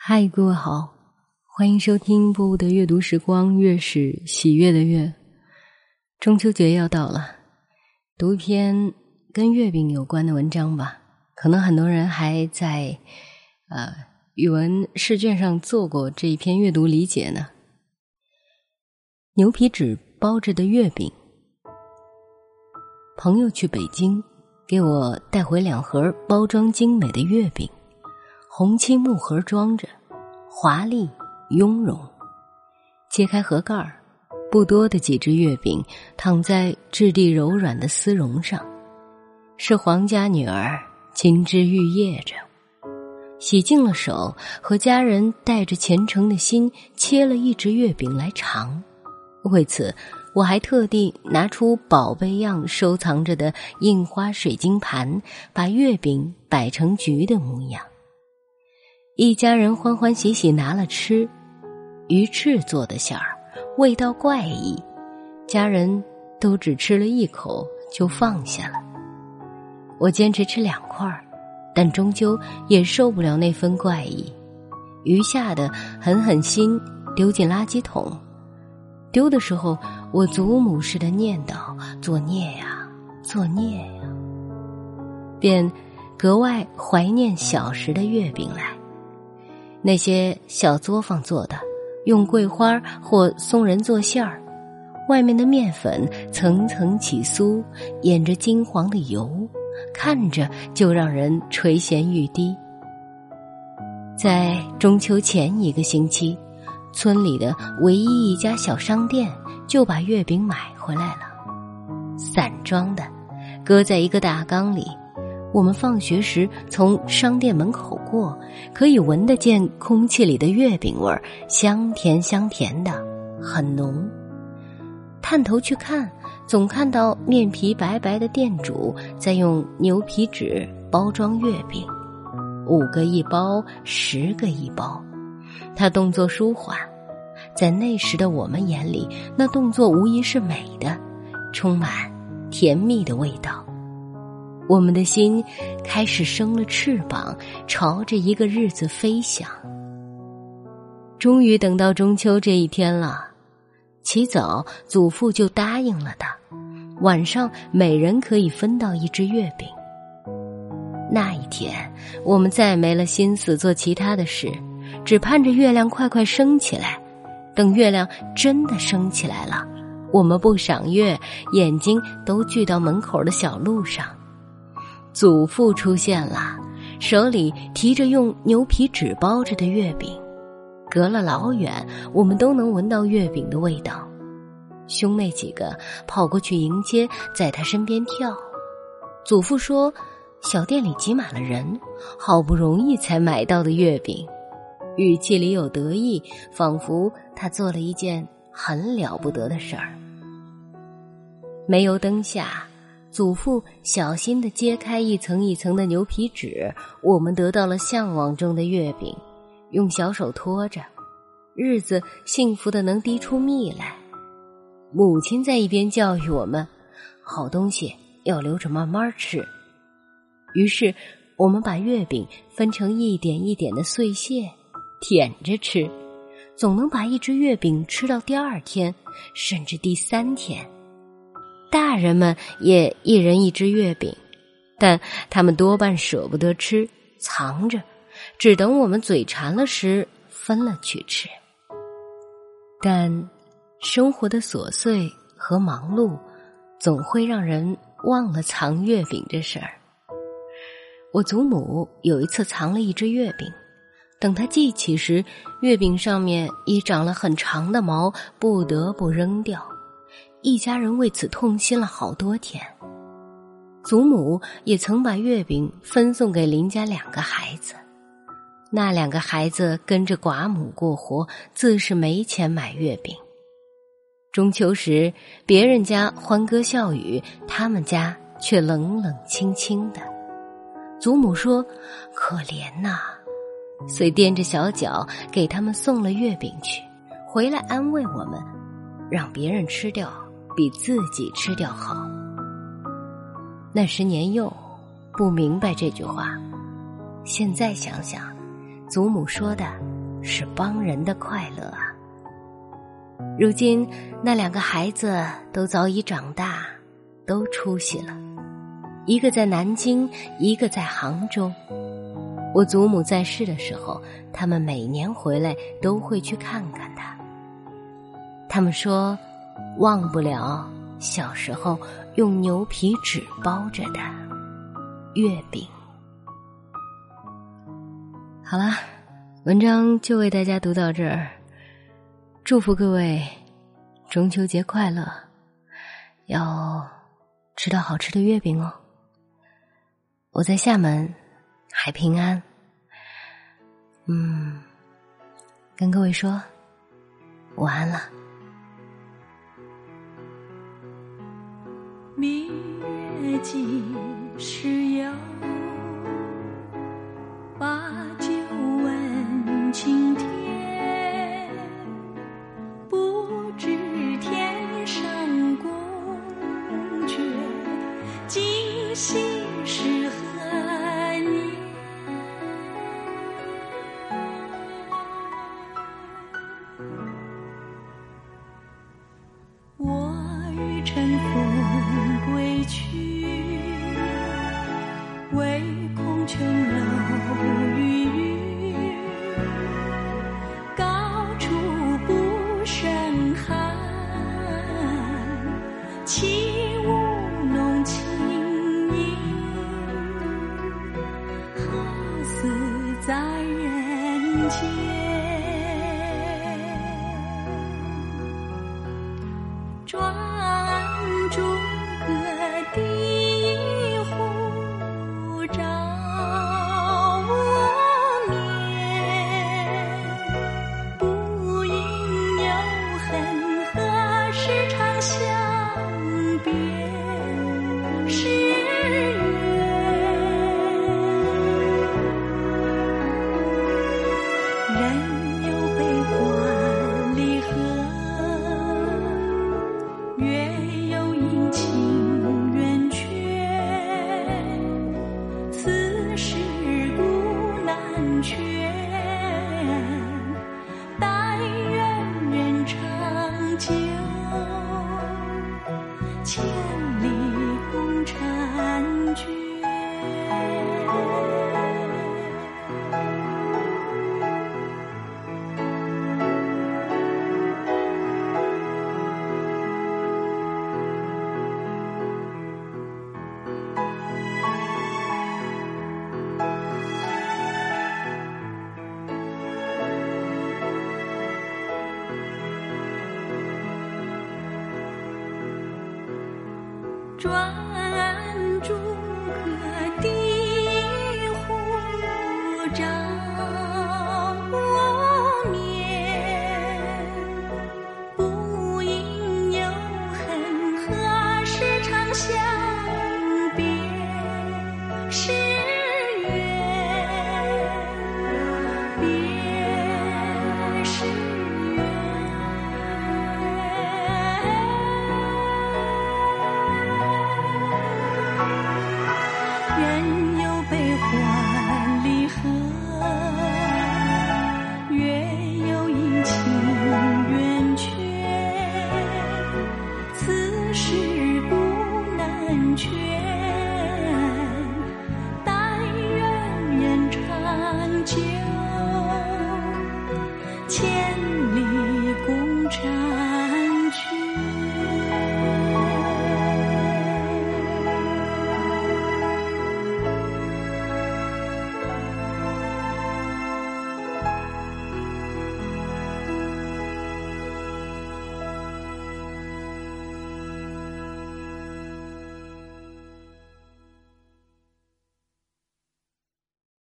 嗨，各位好，欢迎收听波波的阅读时光，月是喜悦的月。中秋节要到了，读一篇跟月饼有关的文章吧。可能很多人还在呃语文试卷上做过这一篇阅读理解呢。牛皮纸包着的月饼，朋友去北京，给我带回两盒包装精美的月饼，红漆木盒装着。华丽雍容，揭开盒盖儿，不多的几只月饼躺在质地柔软的丝绒上，是皇家女儿金枝玉叶着。洗净了手，和家人带着虔诚的心切了一只月饼来尝。为此，我还特地拿出宝贝样收藏着的印花水晶盘，把月饼摆成菊的模样。一家人欢欢喜喜拿了吃，鱼翅做的馅儿，味道怪异，家人都只吃了一口就放下了。我坚持吃两块儿，但终究也受不了那份怪异，余下的狠狠心丢进垃圾桶。丢的时候，我祖母似的念叨：“作孽呀，作孽呀！”便格外怀念小时的月饼来。那些小作坊做的，用桂花或松仁做馅儿，外面的面粉层层起酥，掩着金黄的油，看着就让人垂涎欲滴。在中秋前一个星期，村里的唯一一家小商店就把月饼买回来了，散装的，搁在一个大缸里。我们放学时从商店门口过，可以闻得见空气里的月饼味儿，香甜香甜的，很浓。探头去看，总看到面皮白白的店主在用牛皮纸包装月饼，五个一包，十个一包。他动作舒缓，在那时的我们眼里，那动作无疑是美的，充满甜蜜的味道。我们的心开始生了翅膀，朝着一个日子飞翔。终于等到中秋这一天了，起早祖父就答应了的，晚上每人可以分到一只月饼。那一天，我们再没了心思做其他的事，只盼着月亮快快升起来。等月亮真的升起来了，我们不赏月，眼睛都聚到门口的小路上。祖父出现了，手里提着用牛皮纸包着的月饼，隔了老远，我们都能闻到月饼的味道。兄妹几个跑过去迎接，在他身边跳。祖父说：“小店里挤满了人，好不容易才买到的月饼。”语气里有得意，仿佛他做了一件很了不得的事儿。煤油灯下。祖父小心的揭开一层一层的牛皮纸，我们得到了向往中的月饼，用小手托着，日子幸福的能滴出蜜来。母亲在一边教育我们：好东西要留着慢慢吃。于是，我们把月饼分成一点一点的碎屑，舔着吃，总能把一只月饼吃到第二天，甚至第三天。大人们也一人一只月饼，但他们多半舍不得吃，藏着，只等我们嘴馋了时分了去吃。但生活的琐碎和忙碌，总会让人忘了藏月饼这事儿。我祖母有一次藏了一只月饼，等她记起时，月饼上面已长了很长的毛，不得不扔掉。一家人为此痛心了好多天。祖母也曾把月饼分送给邻家两个孩子，那两个孩子跟着寡母过活，自是没钱买月饼。中秋时，别人家欢歌笑语，他们家却冷冷清清的。祖母说：“可怜呐！”遂踮着小脚给他们送了月饼去，回来安慰我们，让别人吃掉。比自己吃掉好。那时年幼，不明白这句话。现在想想，祖母说的是帮人的快乐啊。如今那两个孩子都早已长大，都出息了，一个在南京，一个在杭州。我祖母在世的时候，他们每年回来都会去看看他。他们说，忘不了小时候用牛皮纸包着的月饼。好了，文章就为大家读到这儿。祝福各位中秋节快乐，要吃到好吃的月饼哦。我在厦门，海平安。嗯，跟各位说晚安了。明月几时有？专诸葛第专